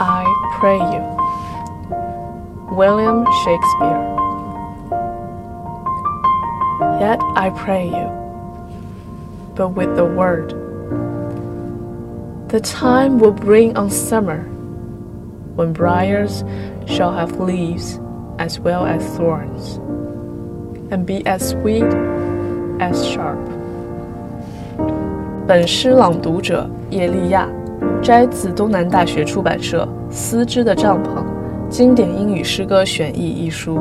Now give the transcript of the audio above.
I pray you. William Shakespeare. Yet I pray you, but with the word. The time will bring on summer, when briars shall have leaves as well as thorns, and be as sweet as sharp. 本诗朗读者叶利亚， 摘自东南大学出版社《丝织的帐篷：经典英语诗歌选译》一书。